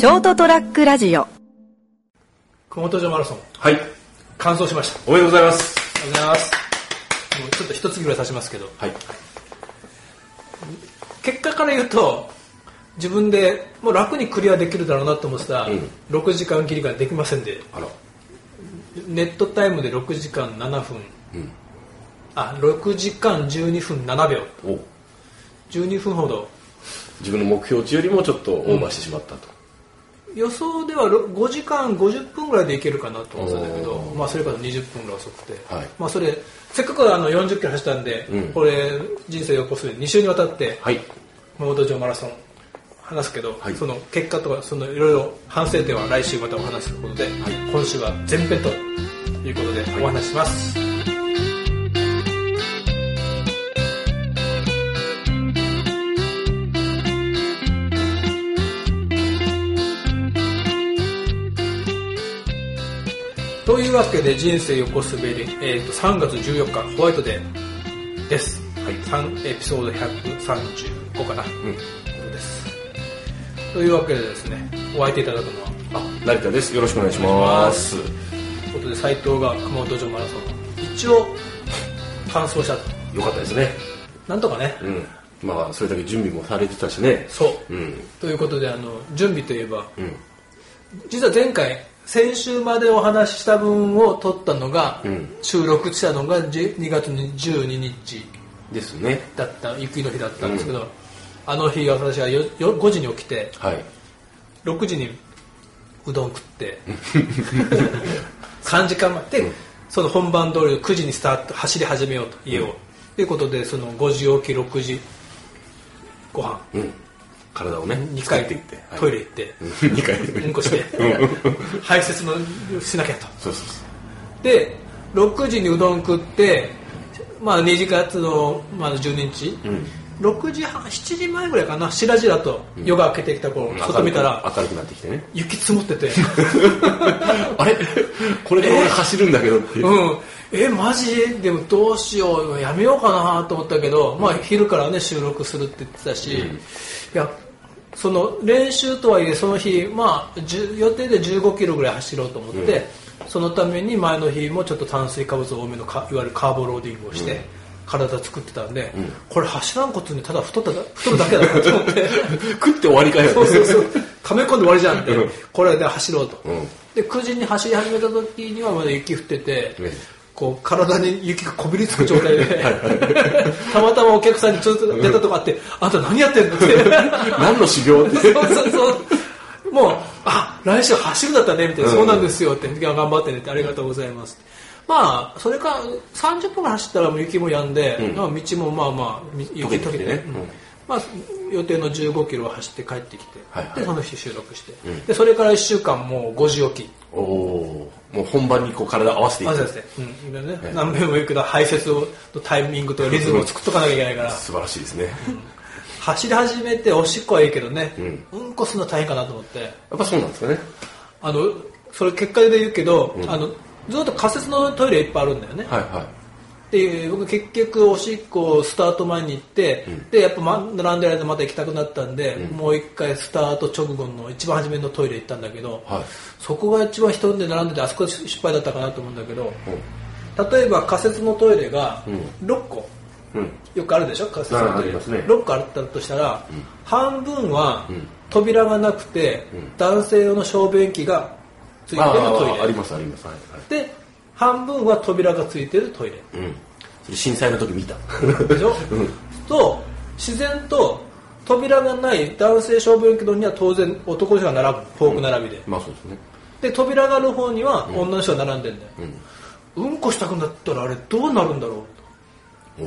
ショートトラックラジオ熊本城マラソンはい。完走しましたおめでとうございます。ありがとうございますもうちょっと一月ぐらい経ちますけどはい。結果から言うと自分でもう楽にクリアできるだろうなと思ってた、うん6時間切りができませんであら。ネットタイムで6時間7分うん。あ6時間12分7秒お12分ほど自分の目標値よりもちょっとオーバーしてしまったと。予想ではろ5時間50分ぐらいでいけるかなと思ってたんだけどまあそれから20分ぐらい遅くて、はい。まあそれせっかくあの40キロ走ったんで、うん。これ人生を起こす2週にわたってはい。熊本城マラソン話すけど、はい。その結果とかそのいろいろ反省点は来週またお話しすることで、今週は前編ということでお話しします、いうわけで人生横滑り、えー、と3月14日ホワイトデーです、はい、3エピソード135かな、うん。ですというわけでですねお相手いただくのはあ、成田です。よろしくお願いします。ということで斉藤が熊本城マラソン一応完走したとよかったですね。なんとかね、うん。まあ、それだけ準備もされてたしね。そう、うん。ということであの準備といえばうん。実は前回先週までお話しした分を撮ったのが、うん。収録したのが10 2月12日。ですね。だった雪の日だったんですけど、あの日私はよよ5時に起きてはい。6時にうどん食って 3時間前で、その本番通り9時にスタート走り始めようと家を、ということでその5時起き6時ご飯。うん。体をね、2回作って。いって。トイレ行って、2回。うん。こして排泄のしなきゃとそうそうそう。で6時にうどん。食ってまあ2月の、まあ、12日、うん。6時半7時前ぐらいかなしらじらと夜が明けてきた頃、外見たら明るくなってきてね。雪積もっててあれこれで俺走るん。だけどって。うん、えマジ？でもどうしようやめようかなと思ったけど、まあ、昼からね収録するって言ってたし、いやその練習とはいえその日、まあ、10予定で15キロぐらい走ろうと思って、そのために前の日もちょっと炭水化物多めのかいわゆるカーボローディングをして、体作ってたんで、これ走らんことにただ太っただ太るだけだなと思って。食って終わりかよ。そうそうそう。溜め込んで終わりじゃんって、うん。これで走ろうと、うん。で9時に走り始めた時にはまだ雪降ってて、ねこう体に雪がこびりつく状態で たまたまお客さんにちょっと出たとこあって「あんた何やってんの?」って何の修行って。そうそうそう。もう「あ来週走るんだったね」みたいな「うん。そうなんですよ」って「頑張ってね」って「ありがとうございます」まあそれから30分走ったらもう雪も止んで、うん。まあ道もまあまあみ雪溶けてね。うんうん。まあ、予定の15キロを走って帰ってきて、はいはい。でその日収録して、うん。でそれから1週間もう5時起きおおー。もう本番にこう体合わせていく。あそうですね、うん。今ね、何遍も言うけど排泄のタイミングとリズムを作っとかなきゃいけないから。素晴らしいですね。走り始めておしっこはいいけどね、ううんん、こするの大変かなと思って。やっぱそうなんですかね。あのそれ結果で言うけど、あのずっと仮設のトイレいっぱいあるんだよね、はいはいで僕結局おしっこスタート前に行って、でやっぱま並んでる間また行きたくなったんで、もう一回スタート直後の一番初めのトイレ行ったんだけど、はい。そこが一番人で並んでてあそこ失敗だったかなと思うんだけど、例えば仮設のトイレが6個、うん。よくあるでしょ？仮設のトイレ、ね。6個あったとしたら、半分は扉がなくて、男性用の小便器がついてるあトイレ。あありますあります。はいはい。で半分は扉がついてるトイレ。うん。それ震災の時見た。でしょ、と自然と扉がない男性小便器のには当然男の人が並ぶフォーク並びで、まあそうですね。で扉がある方には女の人が並んでんだよ、うん、こしたくなったらあれどうなるんだろう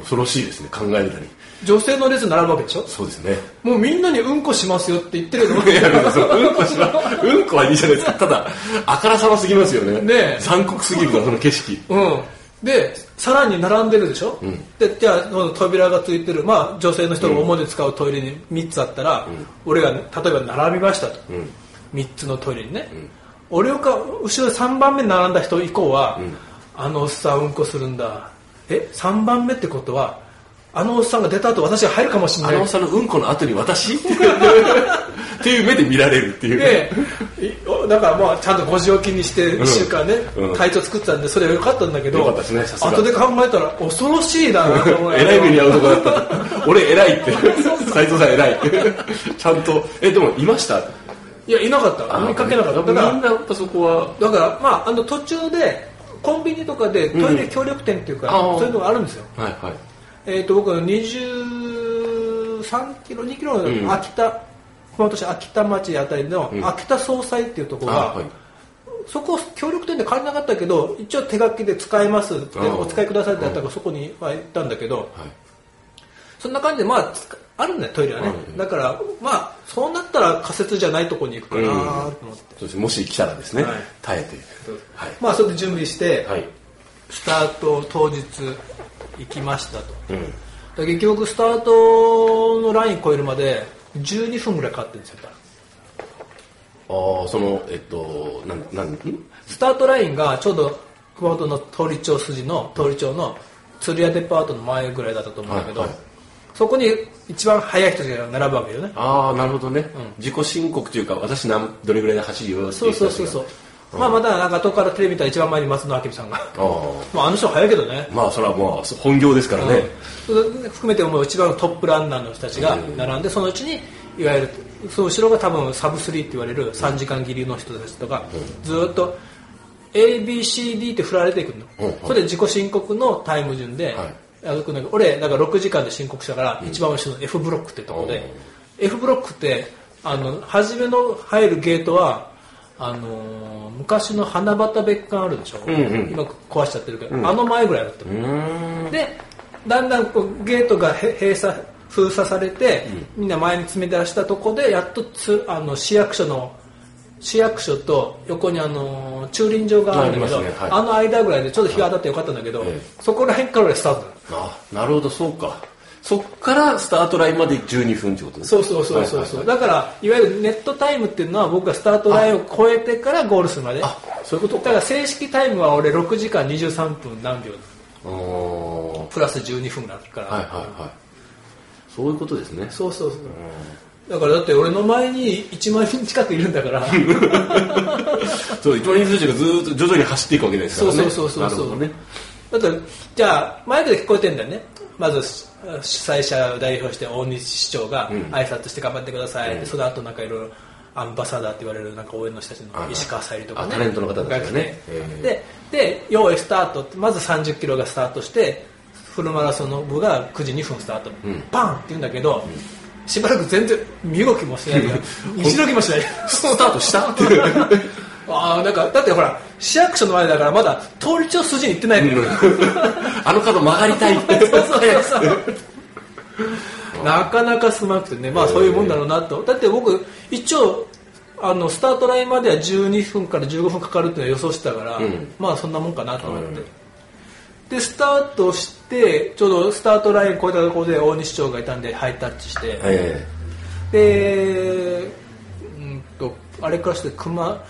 恐ろしいですね考えるだに。女性の列に並ぶわけでしょ？そうですね。もうみんなにうんこしますよって言ってるけど いやそううんこしまうんこはいいじゃないですか。ただあからさますぎますよね。ねえ。残酷すぎるなその景色。うん。でさらに並んでるでしょ、でじゃあ扉がついてる、まあ、女性の人が主で使うトイレに3つあったら、俺が、ね、例えば並びましたと、ん。3つのトイレにね、俺が後ろ3番目に並んだ人以降は、あのおっさんうんこするんだえ3番目ってことはあのおっさんが出た後私が入るかもしれない。あのおっさんのうんこの後に私？っていう目で見られるっていう。でいおだからまあちゃんと5時起きにして1週間ね、うん。体調作ってたんでそれは良かったんだけど良かったですね後で考えたら恐ろしいなと思う偉い目に遭うとこだった。俺偉いって。斉藤さん偉い。っ てちゃんと。えでもいました？いやいなかった。見かけなかった。だからみんなやっぱそこは。だからまああの途中でコンビニとかでトイレ協力店っていうか、あー。そういうのがあるんですよ。はいはい。えー、と僕は23キロ2キロのん。秋田、熊本市秋田町あたりのん。秋田総裁っていうところが、あはい。そこ協力店で借りなかったけど一応手書きで使えますお使いくださいってやったからそこには行ったんだけどはいそんな感じでまああるんだよトイレはね、うんだからまあそうなったら仮設じゃないとこに行くかなと思って、そうですもし来たらですね、はい。耐えて。はい。まあそれで準備して、はい。スタート当日行きましたと。うん。だ結局スタートのライン超えるまで12分ぐらいかかってるんですよああそのえっとなんなんん？スタートラインがちょうど熊本の通り町筋の通り町の鶴屋デパートの前ぐらいだったと思うんだけど、はいはいそこに一番速い人が並ぶわけよね。ああなるほどね、自己申告というか私なんどれぐらいで走るよってそいうそうそうそう、まあまだなんか後からテレビ見たら一番前に松野明美さんが。ああまああの人は速いけどね。まあそれはまあ本業ですからね、それ含めてもう一番のトップランナーの人たちが並んでそのうちにいわゆるその後ろが多分サブスリーって言われる3時間切りの人たちとかずーっと ABCD って振られていくの、うん。うん。それで自己申告のタイム順で、はい歩くんだけど俺だから6時間で申告したから、一番後ろの F ブロックってとこで、F ブロックってあの初めの入るゲートはあのー昔の花畑別館あるでしょ、んうん。今壊しちゃってるけど、あの前ぐらいだった。でだんだんこうゲートがへ閉鎖封鎖されて、みんな前に詰め出したとこでやっとつあの市役所の市役所と横にあの駐輪場があるんだけどねはい。の間ぐらいでちょうど日が当たってよかったんだけど、えそこら辺から俺スタートあなるほどそうか。そっからスタートラインまで12分ってことですそうそうそうそうそう、はいはいだからいわゆるネットタイムっていうのは僕がスタートラインを超えてからゴールするまで。あそういうことだから正式タイムは俺6時間23分何秒プラス12分だから、いはいはい。そういうことですね。そうそうそうだからだって俺の前に1万人近くいるんだから。そう一万人数がずーっと徐々に走っていくわけですからね。そうそうそうそう。なるほどねだってじゃあマイクで聞こえてんだよね。まず主催者を代表して大西市長が挨拶して頑張ってください、うん。でその後なんかいろいろアンバサダーって言われるなんか応援の人たちの石川さゆりとかね。あタレントの方たちがね。でで用意スタートまず3 0キロがスタートしてフルマラソンの部が9時2分スタート、ん。パンって言うんだけど、しばらく全然身動きもしない。から一動きもしない。スタートした？っていうああなんかだってほら市役所の前だからまだ通り町筋に行ってない。のよあの角曲がりたい。ってそうそうそう。なかなかすまなくてね。まあそういうもんだろうなと。だって僕一応あのスタートラインまでは12分から15分かかるっていうのは予想してたから、ん。まあそんなもんかなと思って、うんでスタートしてちょうどスタートライン越えたところで大西町がいたんでハイタッチして、えでうんとあれからして熊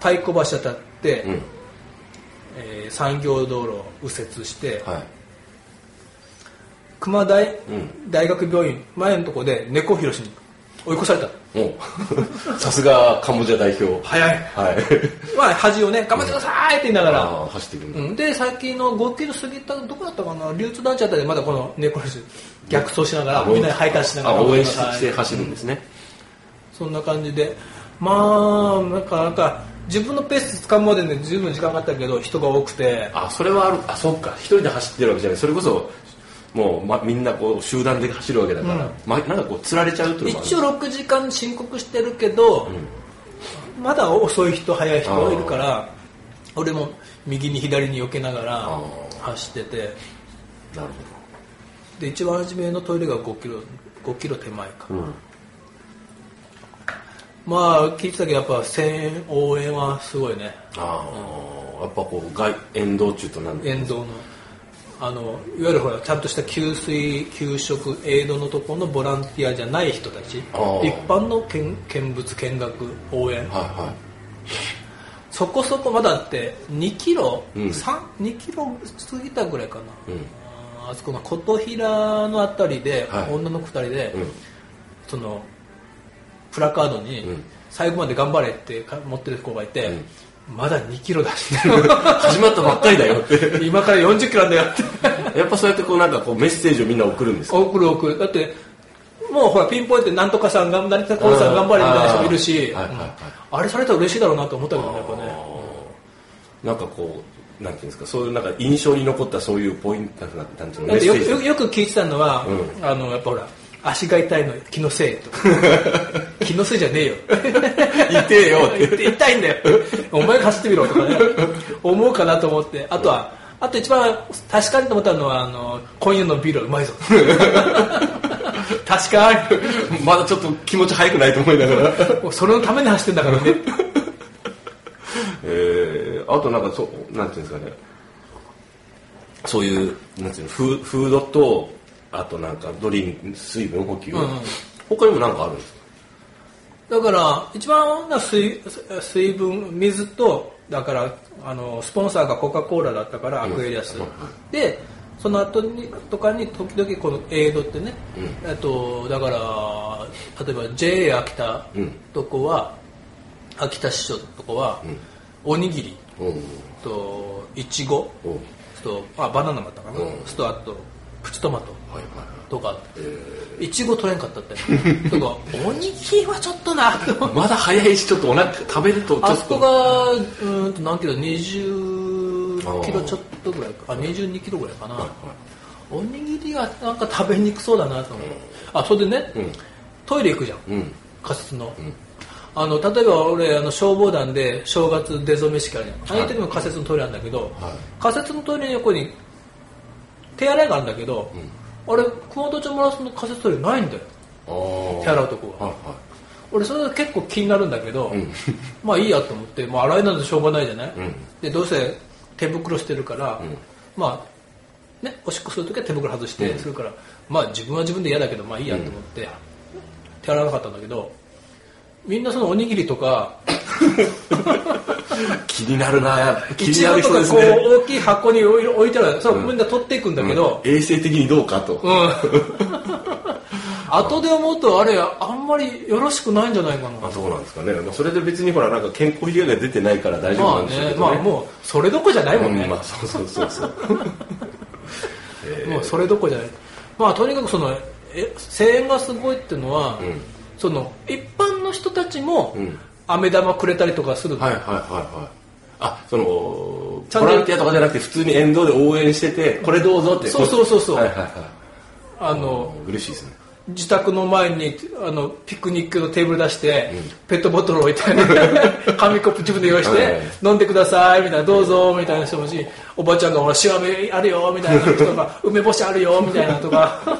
太鼓橋当たって、えうん。えー産業道路を右折して、はい。熊大,、ん。大学病院前のところで猫ひろしに追い越された。おう。さすがカンボジア代表。早い。はい。まあ恥をね頑張ってくださいって言いながら、あー走っていくうん、で先の5キロ過ぎたどこだったかな？流通団地あたりでまだこの猫ひろし逆走しながらみんなにハイタッチしながらあ応援して走るんですね。そんな感じで。まあなんかなんか自分のペース掴むまでね十分時間かかったけど人が多くて。あそれはある。あそっか。一人で走ってるわけじゃない。それこそもう、ま、みんなこう集団で走るわけだから、うん。ま、なんかこう釣られちゃうっていう一応6時間申告してるけど、まだ遅い人早い人がいるから俺も右に左に避けながらあ走ってて。なるで一番初めのトイレが5キロ5キロ手前か、ほど、うん、まあ聞いてたけどやっぱ声援応援はすごいね。ああ、やっぱこう外沿道中となんで沿道のあのいわゆるほらちゃんとした給水給食エイドのところのボランティアじゃない人たち一般の見見物見学応援はいはそこそこまだって2キロ、うん3 2キロ過ぎたぐらいかな、いうんあそこの琴平のあたりで、はい女の子2人で、うんそのプラカードにん最後まで頑張れってか持ってる子がいて、んまだ2キロだし始まったばっかりだよって。今から40キロなんだよって。やっぱそうやってこうなんかこうメッセージをみんな送るんですか？送る送る。だってもうほらピンポイントでなんとかさんが成田浩さん頑張れみたいな人もいるし、あれされたら嬉しいだろうなと思ったけどねやっぱね。なんかこうなんていうんですか？そういうなんか印象に残ったそういうポイントなんていうの？よよよく聞いてたのは、うあのやっぱほら足が痛いの気のせいとか。気のせいじゃねえよ。痛えよって。痛 い痛いんだよ。お前が走ってみろとかね。思うかなと思って。あとはあと一番確かにと思ったのはあの今夜のビールはうまいぞ。確かに。まだちょっと気持ち早くないと思いながら。もうそれのために走ってんだからね。えー、あとなんかそうなんていうんですかね。そういうなんていうのフードとあとなんかドリンク水分補給、うんうん。他にもなんかあるんですか？だから一番な水水分水とだからあのスポンサーがコカ・コーラだったからアクエリアス、うん。でその後にとかに時々このエイドってね、えっとだから例えば JA 秋田うん。とこは、秋田市長とこは、おにぎりといちごとあバナナもあったかな、うん。とあとプチトマトはいはい。はいとかいちご取れんかったって。とかおにぎりはちょっとな。まだ早いしちょっとお腹食べるとちょっと。あそこがうーんと何キロ20キロちょっとぐらいかあ22キロぐらいかな、おにぎりはなんか食べにくそうだなと思って、あそれでね、うん。トイレ行くじゃん。うん。仮設の、あの例えば俺あの消防団で正月出初め式あるじゃん。ああいう時も仮設のトイレあるんだけど、はい。仮設のトイレの横に手洗いがあるんだけど、あれ熊本町マラソンの仮設トイレないんだよ。手洗うとこがはいは俺それが結構気になるんだけど、ん。まあいいやと思って、まあ、洗いなんてしょうがないじゃない、うん。でどうせ手袋してるから、まあねおしっこするときは手袋外してするから、まあ自分は自分で嫌だけどまあいいやと思って、手洗わなかったんだけどみんなそのおにぎりとかい 気になるな。気いになる人ですね。う大きい箱に置い置いてある。そうみんな取っていくんだけど、衛生的にどうかと、うん。後で思うとあれあんまりよろしくないんじゃないかな。あそうなんですかね、まあ、それで別にほらなんか健康被害が出てないから大丈夫まあなんでしょうねけどね。まあもうそれどころじゃないもんね、うんまあそうそうそうそう。え ーもうそれどころじゃない。まあとにかくそのえ声援がすごいっていうのは、ん。その一般の人たちもうん飴玉くれたりとかする、はいはいはいはい。あそのボランティアとかじゃなくて普通に沿道で応援しててこれどうぞって。そうそうそうそう。はいはいはい。あの嬉しいですね。自宅の前にあのピクニックのテーブル出して、ペットボトル置いて 紙コップ自分で用意して、はい。はい飲んでくださいみたいなどうぞみたいな人もしおばちゃんがほら塩飴あるよみたいな人とか 梅干しあるよみたいなとか。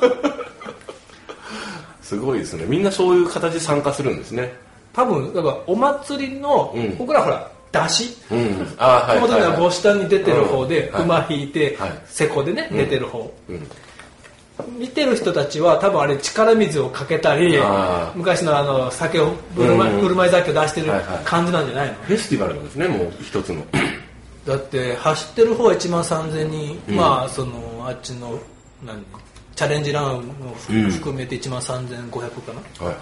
すごいですね。みんなそういう形で参加するんですね多分だからお祭りの、うん。僕らほら出汁。うん。あはい帽子下に出てる方でうん。馬引いてはい。せこでね出てる方。うん。見てる人たちは多分あれ力水をかけたり昔のあの酒を振る舞うん。い振る舞い酒を出してるはいはい。感じなんじゃないの？フェスティバルなんですねもう一つの。だって走ってる方は1万3000人、うん。まあそのあっちの何チャレンジランをうん含めて1万3500かな、はいはい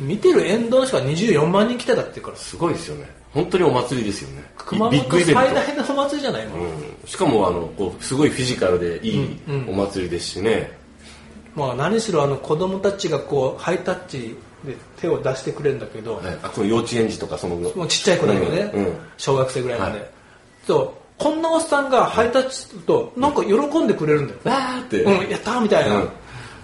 見てる沿道の人が24万人来てたっていうから。すごいですよね。本当にお祭りですよね。熊本最大のお祭りじゃないの、うん。しかもあのこうすごいフィジカルでいいうんうん。お祭りですしね、まあ何しろあの子供たちがこうハイタッチで手を出してくれるんだけど、はい、あこの幼稚園児とかそのもうちっちゃい子だけどね、うんうん小学生ぐらいまで、はい。そう。こんなおっさんがハイタッチするとなんか喜んでくれるんだよ、わーって、うん、やったーみたいな、うん。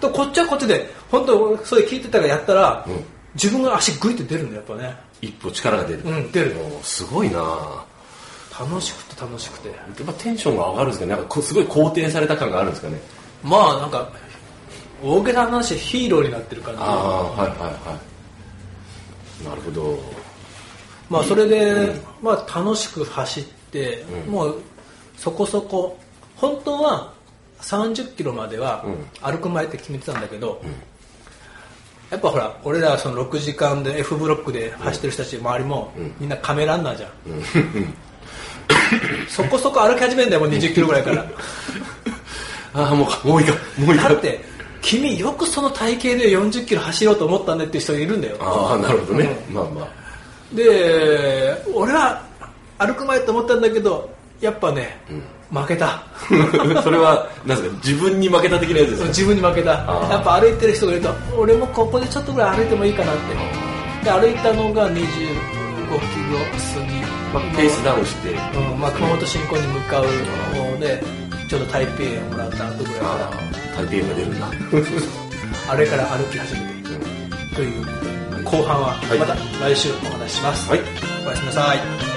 とこっちはこっちで本当それ聞いてたからやったら、うん自分が足グイって出るんだよやっぱね。一歩力が出る、うん出る。おすごいな。や楽しくて楽しくて。っぱテンションが上がるんですかね。なんかすごい肯定された感があるんですかね。まあなんか大げさな話ヒーローになってる感じ。ああはいはいはい。なるほど。まあそれで、まあ楽しく走って、うん。もうそこそこ本当は30キロまではうん。歩く前って決めてたんだけど、やっぱほら俺らその6時間で F ブロックで走ってる人たち周りも、うん。みんなカメランナーじゃん、そこそこ歩き始めんだよもう20キロぐらいから。ああもうもういいかもういいか。だって君よくその体型で40キロ走ろうと思ったねっていう人がいるんだよ。ああなるほどね、まあまあ。で俺は歩く前と思ったんだけどやっぱね、負けた。それはなんですか自分に負けた的なやつですか？自分に負けた。やっぱ歩いてる人がいると俺もここでちょっとぐらい歩いてもいいかなって。で歩いたのが25キロ過ぎ、まあ、ペースダウンして。うんまあ、熊本新婚に向かうのでちょうど台北をもらった後ぐらいかああ台北が出るんだ。らあれから歩き始めてという。後半ははい。また来週お話しします、はい。おやすみなさい